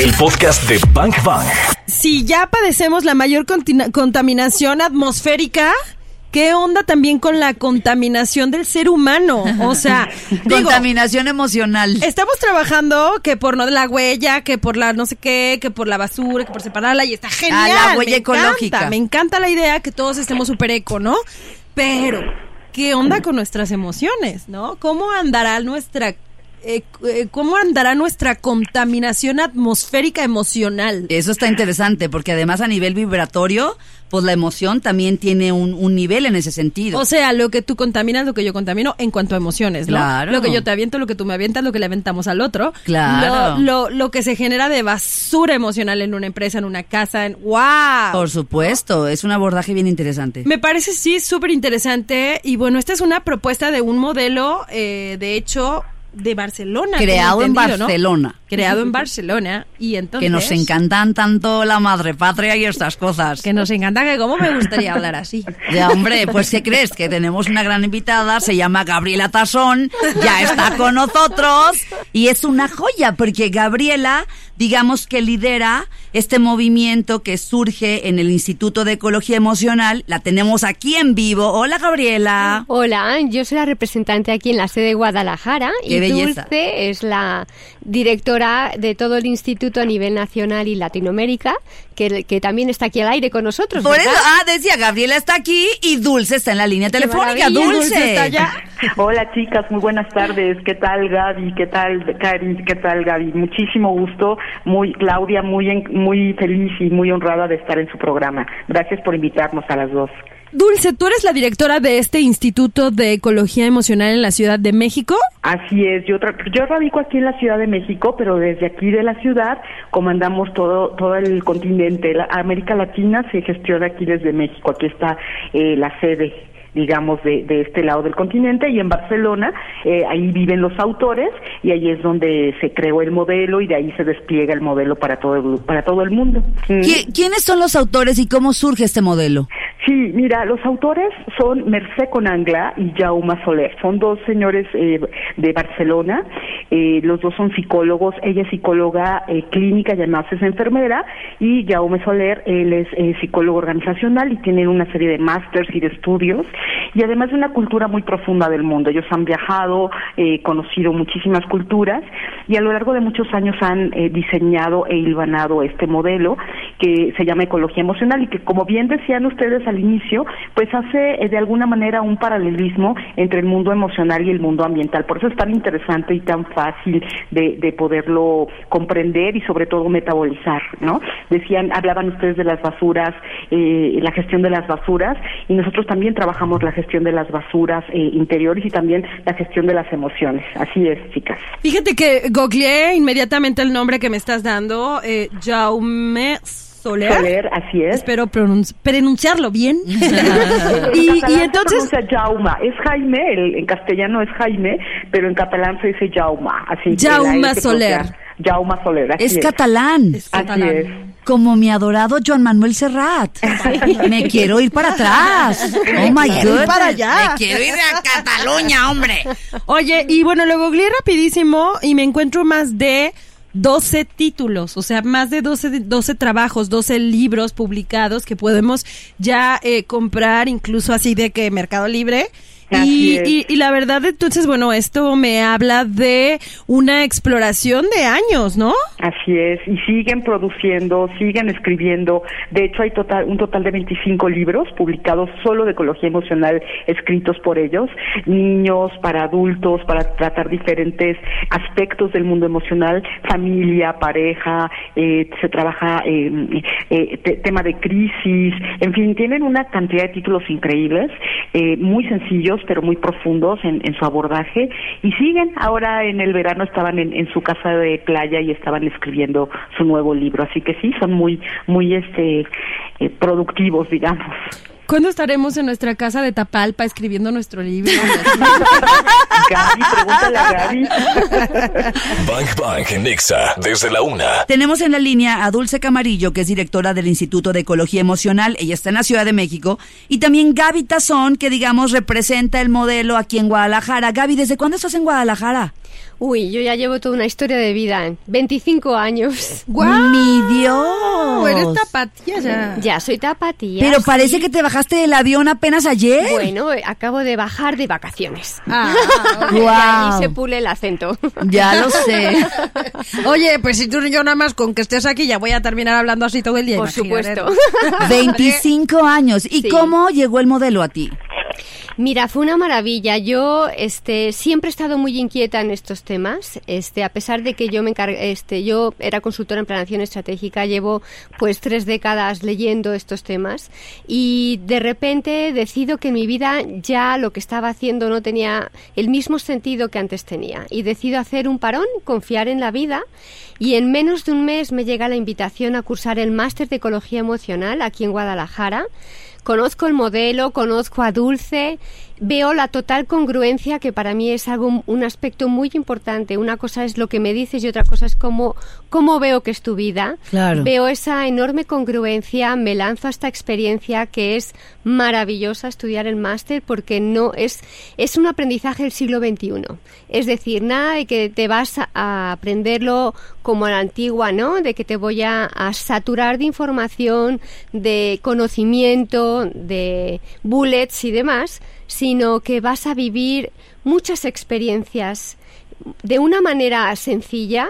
El podcast de Bank Bang. Si ya padecemos la mayor contaminación atmosférica, ¿qué onda también con la contaminación del ser humano? O sea, digo, Contaminación emocional. Estamos trabajando que por no la huella, que por la no sé qué, que por la basura, que por separarla y está genial. Ah, la huella me ecológica. Encanta, me encanta la idea que todos estemos súper eco, ¿no? Pero, ¿qué onda con nuestras emociones, no? ¿Cómo andará nuestra... eh, eh, ¿Cómo andará nuestra contaminación atmosférica emocional? Eso está interesante porque además a nivel vibratorio, pues la emoción también tiene un, un nivel en ese sentido. O sea, lo que tú contaminas, lo que yo contamino en cuanto a emociones, ¿no? Claro. Lo que yo te aviento, lo que tú me avientas, lo que le aventamos al otro. Claro. Lo, lo, lo que se genera de basura emocional en una empresa, en una casa, en... ¡Wow! Por supuesto, es un abordaje bien interesante. Me parece sí súper interesante y bueno, esta es una propuesta de un modelo, eh, de hecho, de Barcelona. Creado en entendido, ¿no? Creado en Barcelona y entonces... Que nos encantan tanto la madre patria y estas cosas. Que nos encanta, que cómo me gustaría hablar así. Ya, hombre, pues ¿qué crees? Que tenemos una gran invitada, se llama Gabriela Tazón, ya está con nosotros y es una joya porque Gabriela, digamos que lidera este movimiento que surge en el Instituto de Ecología Emocional. La tenemos aquí en vivo. Hola Gabriela. Hola, yo soy la representante aquí en la sede de Guadalajara Qué y belleza. Dulce es la directora de todo el instituto a nivel nacional y Latinoamérica, que, que también está aquí al aire con nosotros. Por ¿verdad? eso, ah, decía, Gabriela está aquí y Dulce está en la línea telefónica. Dulce. Dulce está allá. Hola chicas, muy buenas tardes. ¿Qué tal Gaby? ¿Qué tal Karin? ¿Qué tal Gaby? Muchísimo gusto. Muy Claudia, muy en- muy feliz y muy honrada de estar en su programa. Gracias por invitarnos a las dos. Dulce, tú eres la directora de este Instituto de Ecología Emocional en la Ciudad de México. Así es, yo, tra- yo radico aquí en la Ciudad de México, pero desde aquí de la ciudad comandamos todo todo el continente. La América Latina se gestiona aquí desde México. Aquí está eh, la sede digamos, de, de este lado del continente y en Barcelona, eh, ahí viven los autores y ahí es donde se creó el modelo y de ahí se despliega el modelo para todo el, para todo el mundo. ¿Qui- ¿Quiénes son los autores y cómo surge este modelo? Sí, mira, los autores son Mercé Conangla y Jauma Soler. Son dos señores eh, de Barcelona. Eh, los dos son psicólogos. Ella es psicóloga eh, clínica y además es enfermera. Y Jaume Soler, él es eh, psicólogo organizacional y tienen una serie de másters y de estudios. Y además de una cultura muy profunda del mundo. Ellos han viajado, eh, conocido muchísimas culturas y a lo largo de muchos años han eh, diseñado e hilvanado este modelo que se llama ecología emocional y que como bien decían ustedes al inicio, pues hace eh, de alguna manera un paralelismo entre el mundo emocional y el mundo ambiental. Por eso es tan interesante y tan fácil de, de poderlo comprender y sobre todo metabolizar, ¿no? Decían, hablaban ustedes de las basuras, eh, la gestión de las basuras y nosotros también trabajamos la gestión de las basuras eh, interiores y también la gestión de las emociones. Así es, chicas. Fíjate que googleé inmediatamente el nombre que me estás dando, eh, Jaume Soler. Soler, así es. Espero pronun- pronunciarlo bien. En y, y se entonces, pronuncia Jauma, es Jaime, el- en castellano es Jaime, pero en catalán se dice Jauma, así que Jauma se Soler. Jauma Soler, así Es es. catalán. Es Así es. Como mi adorado Joan Manuel Serrat. Me quiero ir para atrás. Oh my quiero ir god. para allá. Me quiero ir a Cataluña, hombre. Oye, y bueno, lo googleé rapidísimo y me encuentro más de 12 títulos, o sea, más de 12, de- 12 trabajos, 12 libros publicados que podemos ya eh, comprar, incluso así de que Mercado Libre. Y, y, y la verdad, entonces, bueno, esto me habla de una exploración de años, ¿no? Así es, y siguen produciendo, siguen escribiendo. De hecho, hay total, un total de 25 libros publicados solo de ecología emocional, escritos por ellos, niños, para adultos, para tratar diferentes aspectos del mundo emocional, familia, pareja, eh, se trabaja eh, eh, te- tema de crisis, en fin, tienen una cantidad de títulos increíbles, eh, muy sencillos, pero muy profundos en, en su abordaje, y siguen. Ahora en el verano estaban en, su casa de playa y estaban escribiendo su nuevo libro, así que sí, son muy, muy este, eh, productivos, digamos. ¿Cuándo estaremos en nuestra casa de Tapalpa escribiendo nuestro libro? Gaby, pregúntale a Gaby. Bang Bang en Nexa, desde la una. Tenemos en la línea a Dulce Camarillo, que es directora del Instituto de Ecología Emocional. Ella está en la Ciudad de México. Y también Gaby Tazón, que digamos representa el modelo aquí en Guadalajara. Gaby, ¿desde cuándo estás en Guadalajara? Uy, yo ya llevo toda una historia de vida. 25 años. ¡Guau! ¡Mi Dios! Eres tapatía ya. Ya soy tapatía. Pero parece que te bajaste del avión apenas ayer. Bueno, eh, acabo de bajar de vacaciones. Ah, Y Guau. ahí se pule el acento. Ya lo sé. Oye, pues si tú y yo nada más con que estés aquí ya voy a terminar hablando así todo el día. Por imagínate. supuesto. 25 años. ¿Y Sí. cómo llegó el modelo a ti? Mira, fue una maravilla. Yo este, siempre he estado muy inquieta en estos temas. Este, a pesar de que yo me encargué, este, yo era consultora en planación estratégica, llevo pues tres décadas leyendo estos temas y de repente decido que en mi vida ya lo que estaba haciendo no tenía el mismo sentido que antes tenía y decido hacer un parón, confiar en la vida y en menos de un mes me llega la invitación a cursar el máster de ecología emocional aquí en Guadalajara. Conozco el modelo, conozco a Dulce, veo la total congruencia que para mí es algo un aspecto muy importante. Una cosa es lo que me dices y otra cosa es cómo cómo veo que es tu vida. Claro. Veo esa enorme congruencia, me lanzo a esta experiencia que es maravillosa estudiar el máster porque no es es un aprendizaje del siglo XXI. Es decir, nada de que te vas a, aprenderlo como a la antigua, ¿no? De que te voy a, a saturar de información, de conocimiento, de bullets y demás, sino que vas a vivir muchas experiencias de una manera sencilla,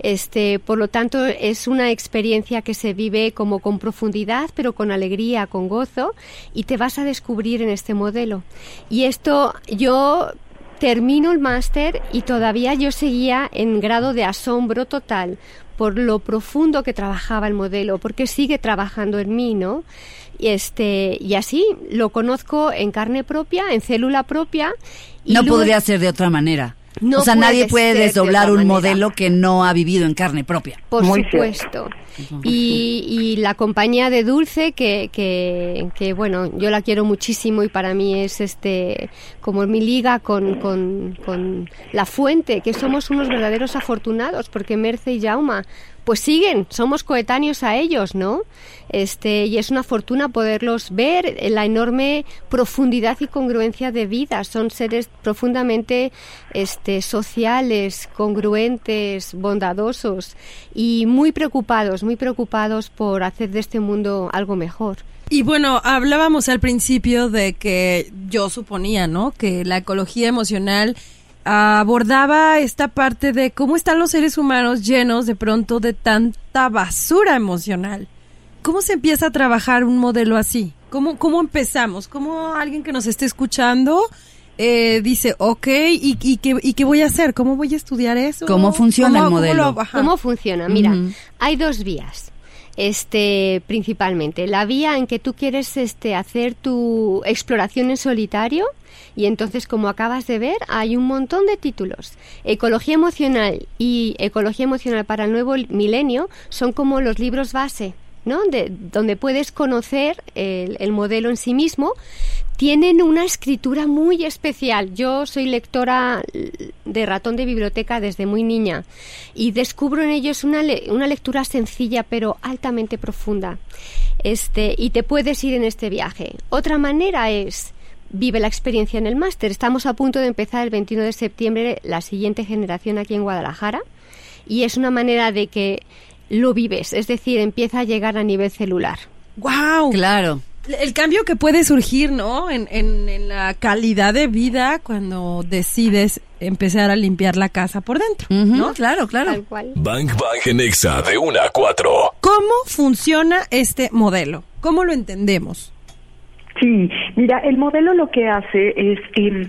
este, por lo tanto, es una experiencia que se vive como con profundidad, pero con alegría, con gozo, y te vas a descubrir en este modelo. Y esto yo termino el máster y todavía yo seguía en grado de asombro total por lo profundo que trabajaba el modelo, porque sigue trabajando en mí, ¿no? Y este y así lo conozco en carne propia, en célula propia. y No luego- podría ser de otra manera. No o sea, puede nadie puede de desdoblar un manera. modelo que no ha vivido en carne propia. Por Muy supuesto. Y, y la compañía de Dulce, que, que, que, bueno, yo la quiero muchísimo y para mí es este como mi liga con, con, con la fuente, que somos unos verdaderos afortunados, porque Merce y Jauma pues siguen, somos coetáneos a ellos, ¿no? Este, y es una fortuna poderlos ver en la enorme profundidad y congruencia de vida. Son seres profundamente este, sociales, congruentes, bondadosos y muy preocupados, muy preocupados por hacer de este mundo algo mejor. Y bueno, hablábamos al principio de que yo suponía, ¿no? Que la ecología emocional abordaba esta parte de cómo están los seres humanos llenos de pronto de tanta basura emocional. ¿Cómo se empieza a trabajar un modelo así? ¿Cómo, cómo empezamos? ¿Cómo alguien que nos esté escuchando eh, dice, ok, ¿y, y, qué, ¿y qué voy a hacer? ¿Cómo voy a estudiar eso? ¿Cómo funciona el modelo? lo-. ¿Cómo funciona? Mira, hay dos vías. Este, principalmente, la vía en que tú quieres este, hacer tu exploración en solitario y entonces, como acabas de ver, hay un montón de títulos. Ecología emocional y Ecología emocional para el nuevo milenio son como los libros base, donde puedes conocer el, el modelo en sí mismo. Tienen una escritura muy especial. Yo soy lectora de ratón de biblioteca desde muy niña y descubro en ellos una, le- una lectura sencilla pero altamente profunda. Este, y te puedes ir en este viaje. Otra manera es vive la experiencia en el máster. Estamos a punto de empezar el 21 de septiembre la siguiente generación aquí en Guadalajara y es una manera de que lo vives, es decir, empieza a llegar a nivel celular. ¡Wow! Claro. El cambio que puede surgir, ¿no? En, en, en la calidad de vida cuando decides empezar a limpiar la casa por dentro, ¿no? Claro, claro. Tal cual. Bang Bang en Exa de 1 a 4. ¿Cómo funciona este modelo? ¿Cómo lo entendemos? Sí, mira, el modelo lo que hace es em,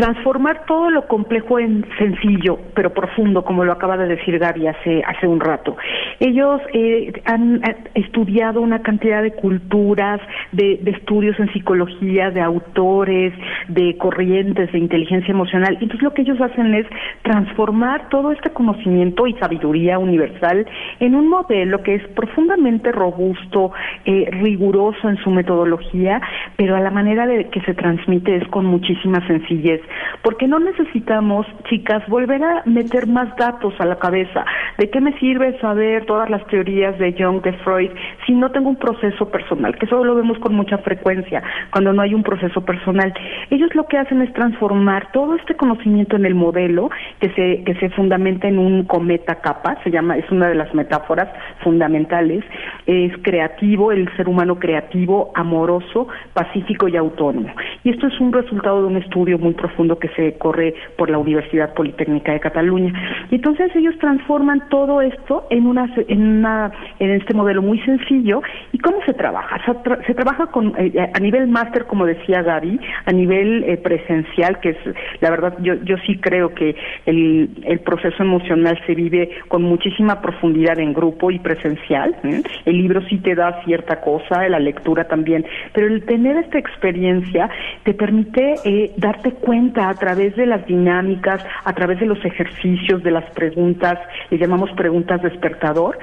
transformar todo lo complejo en sencillo, pero profundo, como lo acaba de decir Gaby hace, hace un rato. Ellos eh, han eh, estudiado una cantidad de culturas, de, estudios en psicología, de autores, de corrientes de inteligencia emocional. Entonces lo que ellos hacen es transformar todo este conocimiento y sabiduría universal en un modelo que es profundamente robusto, eh, riguroso en su metodología, pero a la manera de que se transmite es con muchísima sencillez. Porque no necesitamos, chicas, volver a meter más datos a la cabeza. ¿De qué me sirve saber todas las teorías de Jung, de Freud, si no tengo un proceso personal? Que eso lo vemos con mucha frecuencia, cuando no hay un proceso personal. Ellos lo que hacen es transformar todo este conocimiento en el modelo que se, que se fundamenta en un cometa capa, se llama, es una de las metáforas fundamentales, es creativo, el ser humano creativo, amoroso, pacífico y autónomo. Y esto es un resultado de un estudio muy profundo que se corre por la Universidad Politécnica de Cataluña. Y entonces ellos transforman todo esto en una en una en este modelo muy sencillo. ¿Y cómo se trabaja? Se, trabaja con eh, a nivel máster, como decía Gaby, a nivel eh, presencial, que es la verdad yo yo sí creo que el, el proceso emocional se vive con muchísima profundidad en grupo y presencial. ¿eh? El libro sí te da cierta cosa, la lectura también, pero el tener esta experiencia te permite eh, darte cuenta a través de las dinámicas, a través de los ejercicios, de las preguntas, le llamamos preguntas despertador,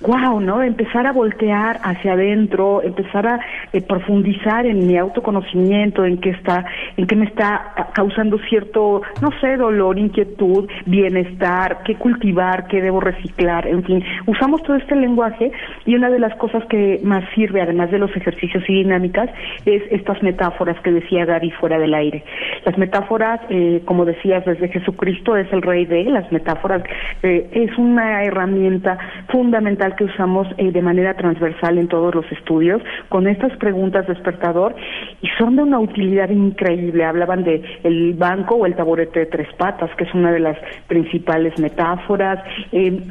wow, ¿no? Empezar a voltear hacia adentro, empezar a eh, profundizar en mi autoconocimiento, en qué está, en qué me está causando cierto, no sé, dolor, inquietud, bienestar, qué cultivar, qué debo reciclar, en fin, usamos todo este lenguaje y una de las cosas que más sirve, además de los ejercicios y dinámicas, es estas metáforas que decía Gaby fuera del aire. Las metáforas, eh, como decías, desde Jesucristo es el rey de las metáforas, eh, es una herramienta fundamental que usamos eh, de manera transversal en todos los estudios, con estas preguntas despertador, y son de una utilidad increíble. Hablaban de el banco o el taburete de tres patas, que es una de las principales metáforas.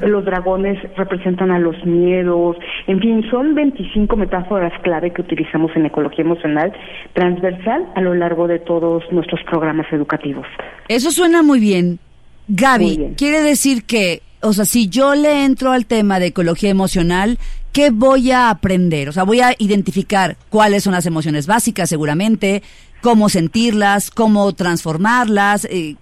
los dragones representan a los miedos, en fin, son 25 metáforas clave que utilizamos en ecología emocional transversal a lo largo de todos nuestros programas educativos. Eso suena muy bien. Gaby, quiere decir que, o sea, si yo le entro al tema de ecología emocional, ¿qué voy a aprender? O sea, voy a identificar cuáles son las emociones básicas, seguramente, cómo sentirlas, cómo transformarlas, eh,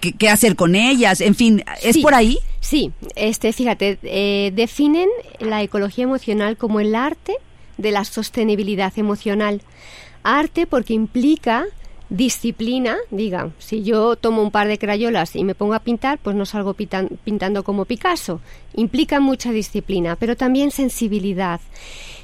qué, hacer con ellas, en fin, ¿es por ahí? Sí, este, fíjate, eh, definen la ecología emocional como el arte de la sostenibilidad emocional. Arte porque implica disciplina, diga, si yo tomo un par de crayolas y me pongo a pintar, pues no salgo pintando como Picasso. Implica mucha disciplina, pero también sensibilidad.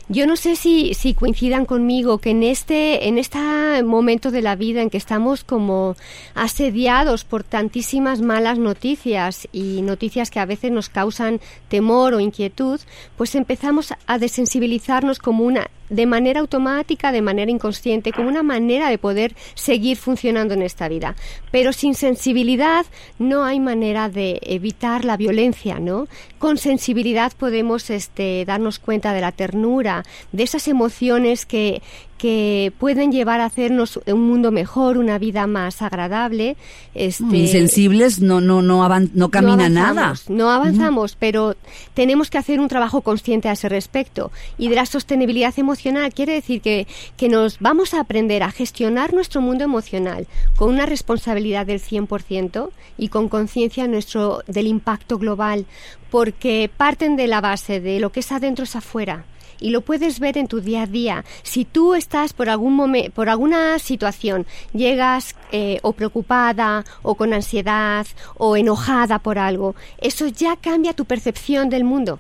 Yo no sé si, si coincidan conmigo que en este, en este momento de la vida en que estamos como asediados por tantísimas malas noticias y noticias que a veces nos causan temor o inquietud, pues empezamos a desensibilizarnos como una de manera automática, de manera inconsciente, como una manera de poder seguir funcionando en esta vida. Pero sin sensibilidad no hay manera de evitar la violencia, ¿no? Con sensibilidad podemos este, darnos cuenta de la ternura, de esas emociones que, que pueden llevar a hacernos un mundo mejor, una vida más agradable. Este, Insensibles no no no no camina nada. No avanzamos, pero tenemos que hacer un trabajo consciente a ese respecto. Y de la sostenibilidad emocional quiere decir que, que nos vamos a aprender a gestionar nuestro mundo emocional con una responsabilidad del 100% y con conciencia nuestro del impacto global, porque parten de la base de lo que es adentro es afuera y lo puedes ver en tu día a día. Si tú estás por algún por alguna situación, llegas eh, o preocupada o con ansiedad o enojada por algo, eso ya cambia tu percepción del mundo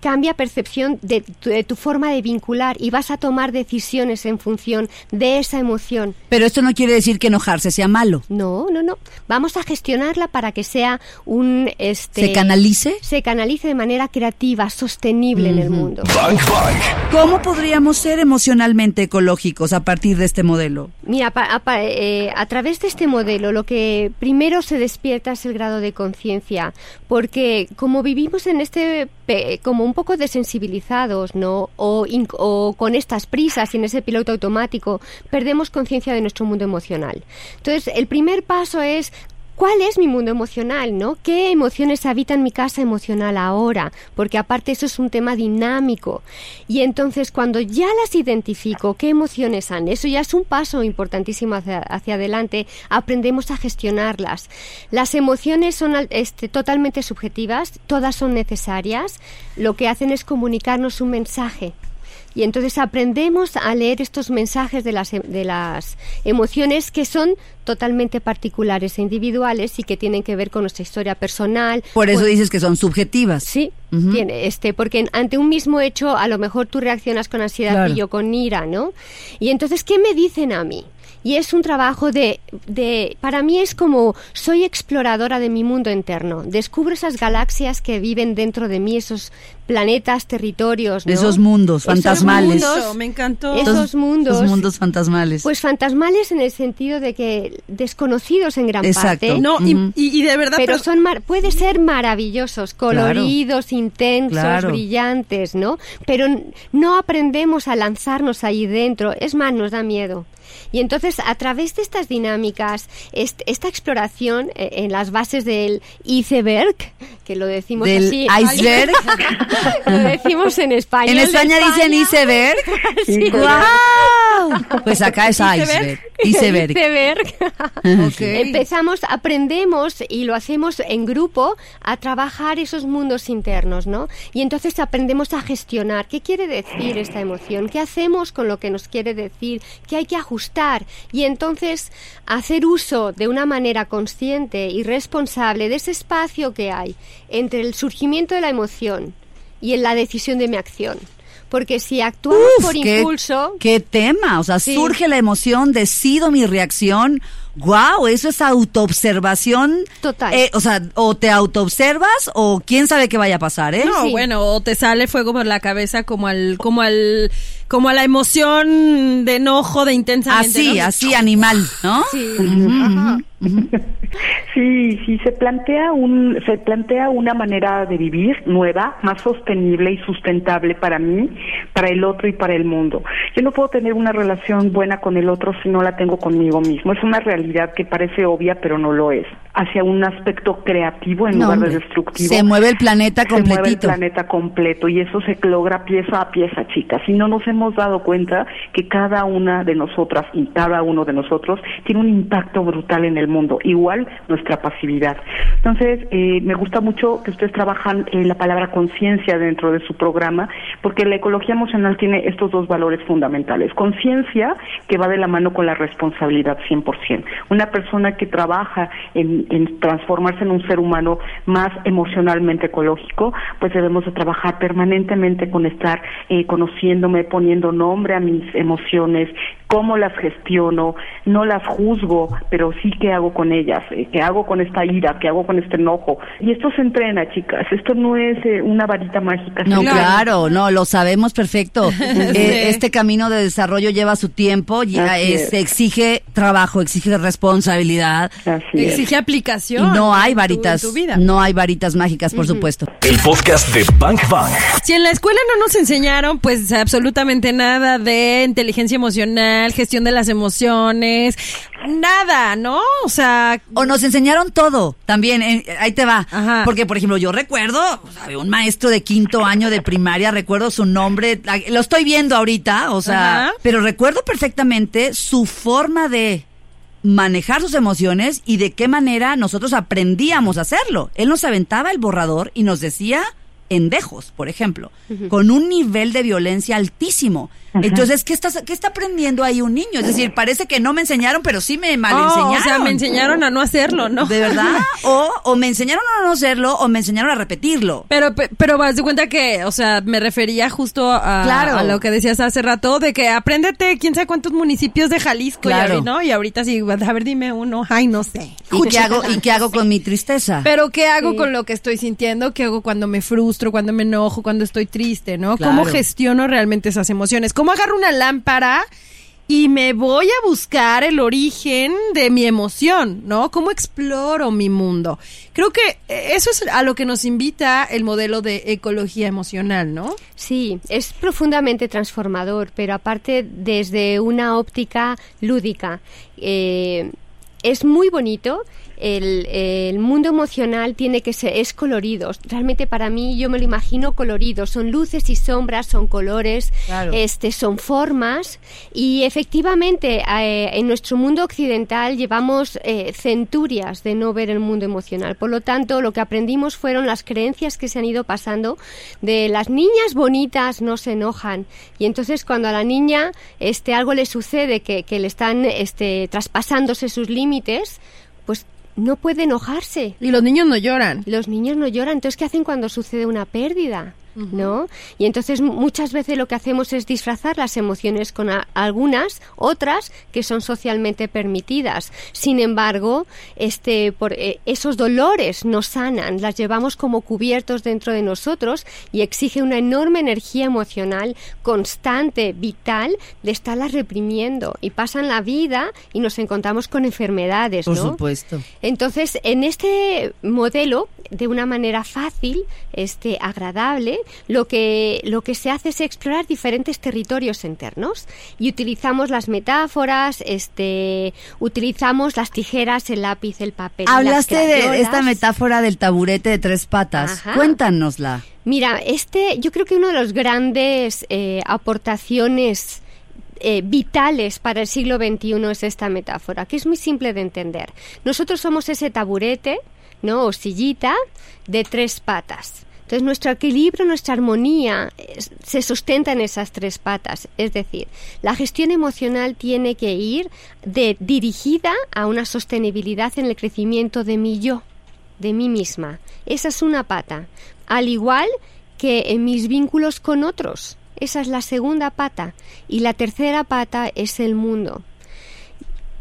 cambia percepción de tu, forma de vincular y vas a tomar decisiones en función de esa emoción. Pero esto no quiere decir que enojarse sea malo. No, no, no. Vamos a gestionarla para que sea un... Este, ¿Se canalice? Se canalice de manera creativa, sostenible en el mundo. ¿Cómo podríamos ser emocionalmente ecológicos a partir de este modelo? Mira, a, eh, a través de este modelo lo que primero se despierta es el grado de conciencia, porque como vivimos en este como un poco desensibilizados, ¿no? O, con estas prisas y en ese piloto automático, perdemos conciencia de nuestro mundo emocional. Entonces, el primer paso es ¿Cuál es mi mundo emocional, no? ¿Qué emociones habitan mi casa emocional ahora? Porque aparte eso es un tema dinámico. Y entonces cuando ya las identifico, ¿qué emociones han? Eso ya es un paso importantísimo hacia, adelante. Aprendemos a gestionarlas. Las emociones son este, totalmente subjetivas, todas son necesarias. Lo que hacen es comunicarnos un mensaje Y entonces aprendemos a leer estos mensajes de las, de las emociones que son totalmente particulares e individuales y que tienen que ver con nuestra historia personal. Por eso dices que son subjetivas. Sí, tiene este, porque ante un mismo hecho a lo mejor tú reaccionas con ansiedad Claro. y yo con ira, ¿no? Y entonces, ¿qué me dicen a mí? Y es un trabajo de, de, para mí es como, soy exploradora de mi mundo interno, descubro esas galaxias que viven dentro de mí, esos planetas, territorios, ¿no? Esos mundos Esos fantasmales. mundos, Eso, me encantó. esos mundos, Esos mundos fantasmales. pues fantasmales en el sentido de que desconocidos en gran Exacto. parte. No, y- Ujú. y, y de verdad, Pero pero- son mar- puede ser maravillosos, coloridos, intensos, Claro. brillantes, ¿no? Pero n- no aprendemos a lanzarnos ahí dentro, es más, nos da miedo. Y entonces, a través de estas dinámicas, est- esta exploración eh, en las bases del iceberg, que lo decimos Del así, iceberg. lo decimos en español. en de España dicen iceberg. Sí. Pues acá es iceberg. Iceberg. Iceberg. Empezamos, aprendemos y lo hacemos en grupo a trabajar esos mundos internos, ¿no? Y entonces aprendemos a gestionar qué quiere decir esta emoción, qué hacemos con lo que nos quiere decir, qué hay que ajustar y entonces hacer uso de una manera consciente y responsable de ese espacio que hay entre el surgimiento de la emoción y en la decisión de mi acción. Porque si actuamos Uf, por qué, impulso, qué tema. O sea, Sí. surge la emoción, decido mi reacción. ¡Wow! Eso es autoobservación. Total. Eh, o sea, o te autoobservas o quién sabe qué vaya a pasar, ¿eh? No, Sí. bueno, o te sale fuego por la cabeza como al, como al, como a la emoción de enojo, de intensamente. Así, ¿no? así, animal, ¿no? sí, Ajá. Sí, sí, se plantea un, se plantea una manera de vivir nueva, más sostenible y sustentable para mí, para el otro y para el mundo. Yo no puedo tener una relación buena con el otro si no la tengo conmigo mismo. Es una realidad que parece obvia, pero no lo es. Hacia un aspecto creativo en No, lugar de destructivo. Se mueve el planeta Se mueve el completito. planeta completo y eso se logra pieza a pieza, chicas. Y no nos hemos dado cuenta que cada una de nosotras y cada uno de nosotros tiene un impacto brutal en el mundo, igual nuestra pasividad. Entonces, eh, me gusta mucho que ustedes trabajan eh, la palabra conciencia dentro de su programa, porque la ecología emocional tiene estos dos valores fundamentales. Conciencia, que va de la mano con la responsabilidad 100%. Una persona que trabaja en, en transformarse en un ser humano más emocionalmente ecológico, pues debemos de trabajar permanentemente con estar eh, conociéndome, poniendo nombre a mis emociones, cómo las gestiono, no las juzgo, pero sí qué hago con ellas, eh, qué hago con esta ira, qué hago con este enojo. Y esto se entrena, chicas, esto no es eh, una varita mágica. No, Claro. no, lo sabemos perfecto. Eh, este camino de desarrollo lleva su tiempo, ya es- es. exige trabajo, exige responsabilidad. Así es. Exige Y aplicación. no hay tu- varitas, en tu vida. no hay varitas mágicas, por supuesto. El podcast de Bank Bang. Si en la escuela no nos enseñaron, pues absolutamente nada de inteligencia emocional, gestión de las emociones, nada, ¿no? O sea, O nos enseñaron todo, también, eh, ahí te va. Ajá. Porque, por ejemplo, yo recuerdo, un maestro de quinto año de primaria, recuerdo su nombre, lo estoy viendo ahorita, o sea, Ajá. pero recuerdo perfectamente su forma de manejar sus emociones y de qué manera nosotros aprendíamos a hacerlo. Él nos aventaba el borrador y nos decía endejos, por ejemplo, con un nivel de violencia altísimo. Entonces, ¿qué, estás, ¿qué está aprendiendo ahí un niño? Es decir, parece que no me enseñaron, pero sí me mal oh, enseñaron. o sea, me enseñaron a no hacerlo, ¿no? ¿De verdad? O, o me enseñaron a no hacerlo o me enseñaron a repetirlo. Pero, pe- pero vas de cuenta que, o sea, me refería justo a, Claro. a lo que decías hace rato, de que apréndete quién sabe cuántos municipios de Jalisco, Claro. y, ¿no? Y ahorita sí, a ver, dime uno, ay, no sé. ¿Y qué hago, ¿Y qué hago con mi tristeza? Pero ¿qué hago Sí. con lo que estoy sintiendo? ¿Qué hago cuando me frustro, cuando me enojo, cuando estoy triste, ¿no? ¿Cómo gestiono realmente esas emociones? ¿Cómo agarro una lámpara y me voy a buscar el origen de mi emoción, ¿no? ¿Cómo exploro mi mundo? Creo que eh, eso es a lo que nos invita el modelo de ecología emocional, ¿no? Sí, es profundamente transformador, pero aparte desde una óptica lúdica. Eh, es muy bonito el, el mundo emocional tiene que ser, es colorido. Realmente para mí yo me lo imagino colorido. Son luces y sombras, son colores, Claro. este, son formas. Y efectivamente eh, en nuestro mundo occidental llevamos eh, centurias de no ver el mundo emocional. Por lo tanto, lo que aprendimos fueron las creencias que se han ido pasando de las niñas bonitas no se enojan. Y entonces cuando a la niña este, algo le sucede, que, que le están este, traspasándose sus límites, pues no puede enojarse. Y los niños no lloran. Los niños no lloran, entonces ¿qué hacen cuando sucede una pérdida? ¿No? Y entonces muchas veces lo que hacemos es disfrazar las emociones con algunas, otras que son socialmente permitidas. Sin embargo, este, por, eh, esos dolores nos sanan, las llevamos como cubiertos dentro de nosotros y exige una enorme energía emocional constante, vital, de estarlas reprimiendo. Y pasan la vida y nos encontramos con enfermedades, Por ¿no? supuesto. Entonces, en este modelo, de una manera fácil, este, agradable, lo que, lo que se hace es explorar diferentes territorios internos y utilizamos las metáforas, este, utilizamos las tijeras, el lápiz, el papel. las Hablaste de esta metáfora del taburete de tres patas. Ajá. Cuéntanosla. Mira, este, yo creo que uno de los grandes eh, aportaciones eh, vitales para el siglo XXI es esta metáfora, que es muy simple de entender. Nosotros somos ese taburete, ¿no? O sillita de tres patas. Entonces nuestro equilibrio, nuestra armonía se sustenta en esas tres patas. Es decir, la gestión emocional tiene que ir de, dirigida a una sostenibilidad en el crecimiento de mi yo de mí misma. Esa es una pata. Al igual que en mis vínculos con otros. Esa es la segunda pata. Y la tercera pata es el mundo.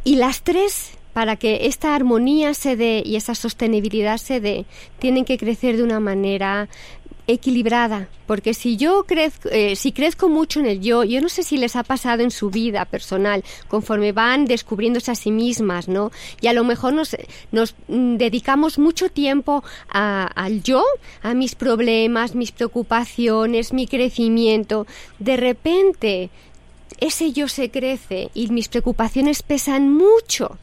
Y las tres, para que esta armonía se dé y esa sostenibilidad se dé, tienen que crecer de una manera equilibrada, porque si yo crezco, eh, si crezco mucho en el yo, yo no sé si les ha pasado en su vida personal, conforme van descubriéndose a sí mismas, ¿no? Y a lo mejor nos, nos mm, dedicamos mucho tiempo a- al yo, a mis problemas, mis preocupaciones, mi crecimiento. De repente, ese yo se crece y mis preocupaciones pesan mucho.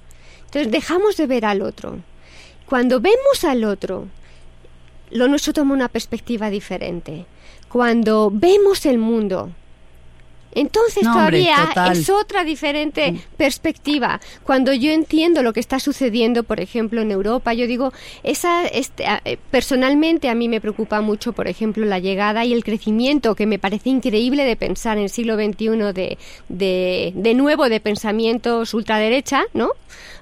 Entonces dejamos de ver al otro. Cuando vemos al otro, lo nuestro toma una perspectiva diferente. Cuando vemos el mundo, entonces No, todavía es otra diferente perspectiva. Cuando yo entiendo lo que está sucediendo, por ejemplo, en Europa, yo digo, esa, este, eh, personalmente a mí me preocupa mucho, por ejemplo, la llegada y el crecimiento que me parece increíble de pensar en el siglo XXI de, de, de nuevo de pensamientos ultraderecha, ¿no?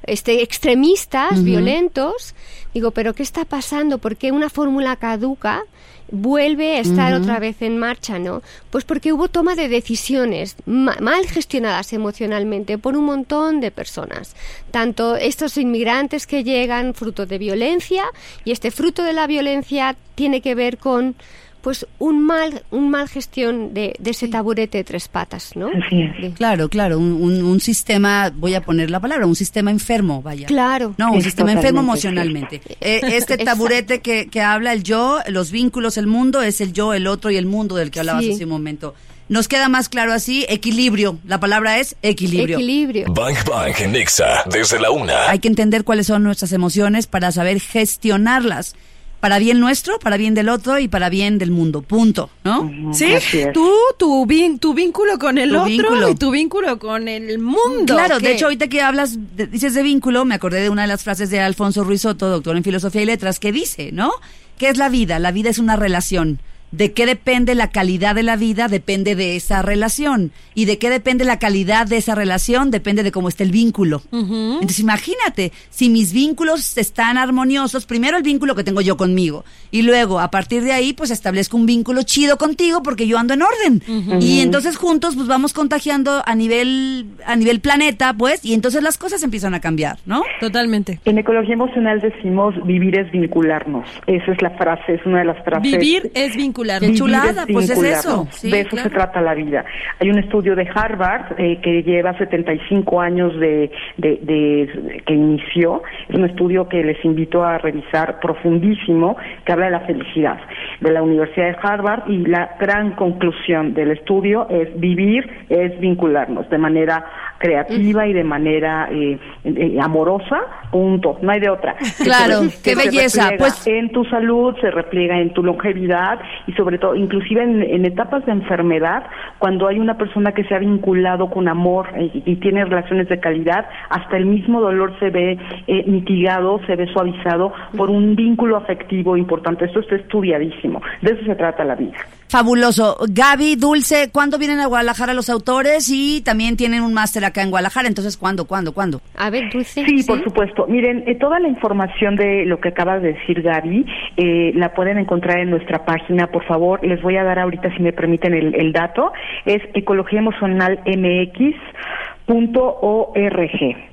Este, extremistas, violentos. Digo, pero ¿qué está pasando? ¿Por qué una fórmula caduca vuelve a estar otra vez en marcha, ¿no? Pues porque hubo toma de decisiones ma- mal gestionadas emocionalmente por un montón de personas. Tanto estos inmigrantes que llegan fruto de violencia y este fruto de la violencia tiene que ver con pues un mal un mal gestión de, de ese taburete de tres patas, ¿no? Así es. De- Claro, claro, un, un- un sistema, voy a poner la palabra, un sistema enfermo, vaya. Claro. No, un Es sistema enfermo emocionalmente. Eh, este taburete que, que habla el yo, los vínculos, el mundo, es el yo, el otro y el mundo del que hablabas Sí. hace un momento. Nos queda más claro así, equilibrio. La palabra es equilibrio. Equilibrio. Bang Bang Nexa desde la una. Hay que entender cuáles son nuestras emociones para saber gestionarlas. Para bien nuestro, para bien del otro y para bien del mundo. Punto, ¿no? Sí, tú, tu, vin- tu vínculo con el Tu otro vínculo. y tu vínculo con el mundo. Claro, de hecho, ahorita que hablas, de- dices de vínculo, me acordé de una de las frases de Alfonso Ruiz Soto, doctor en filosofía y letras, que dice, ¿no? ¿Qué es la vida? La vida es una relación. ¿De qué depende la calidad de la vida? Depende de esa relación. ¿Y de qué depende la calidad de esa relación? Depende de cómo esté el vínculo. Entonces imagínate, si mis vínculos están armoniosos, primero el vínculo que tengo yo conmigo y luego a partir de ahí pues establezco un vínculo chido contigo porque yo ando en orden. Y entonces juntos pues vamos contagiando a nivel a nivel planeta, pues, y entonces las cosas empiezan a cambiar, ¿no? Totalmente. En ecología emocional decimos vivir es vincularnos. Esa es la frase, es una de las frases. Vivir es vincularnos. Qué vivir chulada, pues es eso. Sí, de eso claro. se trata la vida. Hay un estudio de Harvard eh, que lleva 75 años de, de- de- que inició. Es un estudio que les invito a revisar profundísimo, que habla de la felicidad de la Universidad de Harvard y la gran conclusión del estudio es vivir es vincularnos de manera creativa y de manera eh, eh, amorosa, punto, no hay de otra. Claro, Que qué se belleza, repliega pues- en tu salud, se repliega en tu longevidad y sobre todo, inclusive en, en etapas de enfermedad, cuando hay una persona que se ha vinculado con amor y, y tiene relaciones de calidad, hasta el mismo dolor se ve eh, mitigado, se ve suavizado por un vínculo afectivo importante. Esto está estudiadísimo. De eso se trata la vida. Fabuloso. Gaby, Dulce, ¿cuándo vienen a Guadalajara los autores? Y también tienen un máster acá en Guadalajara, entonces, ¿cuándo, cuándo, cuándo? A ver, Dulce. Sí, por supuesto. Miren, eh, toda la información de lo que acaba de decir Gaby eh, la pueden encontrar en nuestra página. Por favor, les voy a dar ahorita, si me permiten, el, el dato. Es ecologiaemocionalmx.org.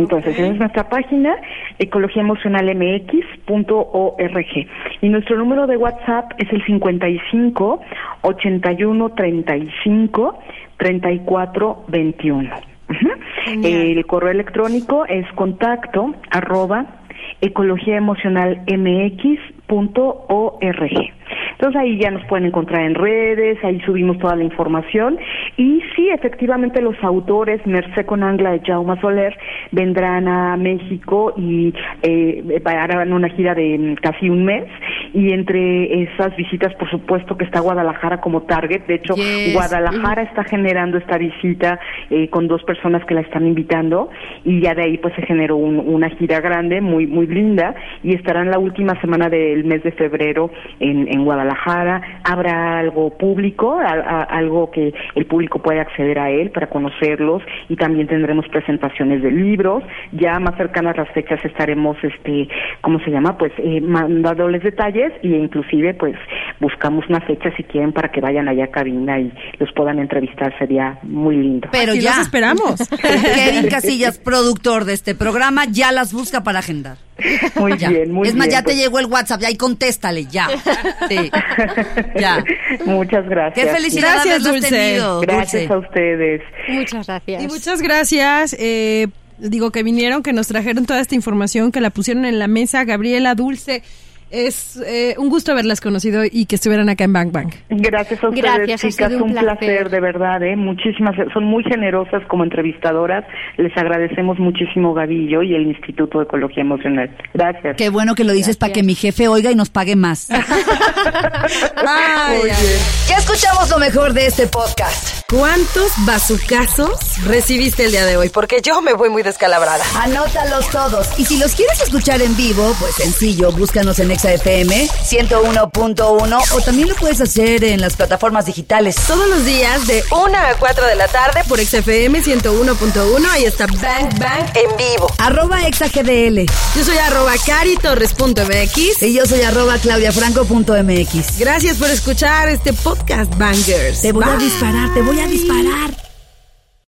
Entonces, esa es nuestra página, ecologiaemocionalmx.org. Y nuestro número de WhatsApp es el 55 81 35 34 21. Ujú. El correo electrónico es contacto arroba ecologiaemocionalmx.org. Entonces ahí ya nos pueden encontrar en redes, ahí subimos toda la información. Y sí, efectivamente los autores Mercé con Angla y Jaume Soler vendrán a México y eh, harán una gira de mm, casi un mes. Y entre esas visitas por supuesto que está Guadalajara como target, de hecho Yes. Guadalajara está generando esta visita eh, con dos personas que la están invitando. Y ya de ahí pues se generó un- una gira grande muy muy linda. Y estarán la última semana del mes de febrero en, en Guadalajara habrá algo público a- a- algo que el público puede acceder a él para conocerlos y también tendremos presentaciones de libros ya más cercanas las fechas estaremos este cómo se llama pues eh, mandándoles detalles y inclusive pues buscamos una fecha si quieren para que vayan allá a cabina y los puedan entrevistar sería muy lindo Pero ya. los esperamos. Kevin Casillas, productor de este programa, ya las busca para agendar. muy Ya. bien muy es más, bien ya te pues. llegó el WhatsApp, ya y contéstale, ya. Sí. Ya. Muchas gracias. Qué felicidad Gracias, Dulce. tenido, Gracias Dulce. a ustedes. Muchas gracias. Y muchas gracias. eh, digo que vinieron, que nos trajeron toda esta información, que la pusieron en la mesa. Gabriela, Dulce, es eh, un gusto haberlas conocido y que estuvieran acá en Bang Bang. Gracias a ustedes, Gracias, chicas. un un placer. placer. de verdad. ¿eh? Muchísimas, son muy generosas como entrevistadoras. Les agradecemos muchísimo, Gaby y yo, y el Instituto de Ecología Emocional. Gracias. Qué bueno que lo dices para que mi jefe oiga y nos pague más. Ay, ay. Ya escuchamos lo mejor de este podcast. ¿Cuántos bazucazos recibiste el día de hoy? Porque yo me voy muy descalabrada. Anótalos todos. Y si los quieres escuchar en vivo, pues sencillo, búscanos en ExaFM 101.1 o también lo puedes hacer en las plataformas digitales. Todos los días de 1 a 4 de la tarde por XFM 101.1. Ahí está Bang Bang en vivo. Arroba ExaGDL. Yo soy arroba caritorres.mx. Y yo soy arroba claudiafranco.mx. Gracias por escuchar este podcast, Bangers. Te voy a disparar, te voy a disparar.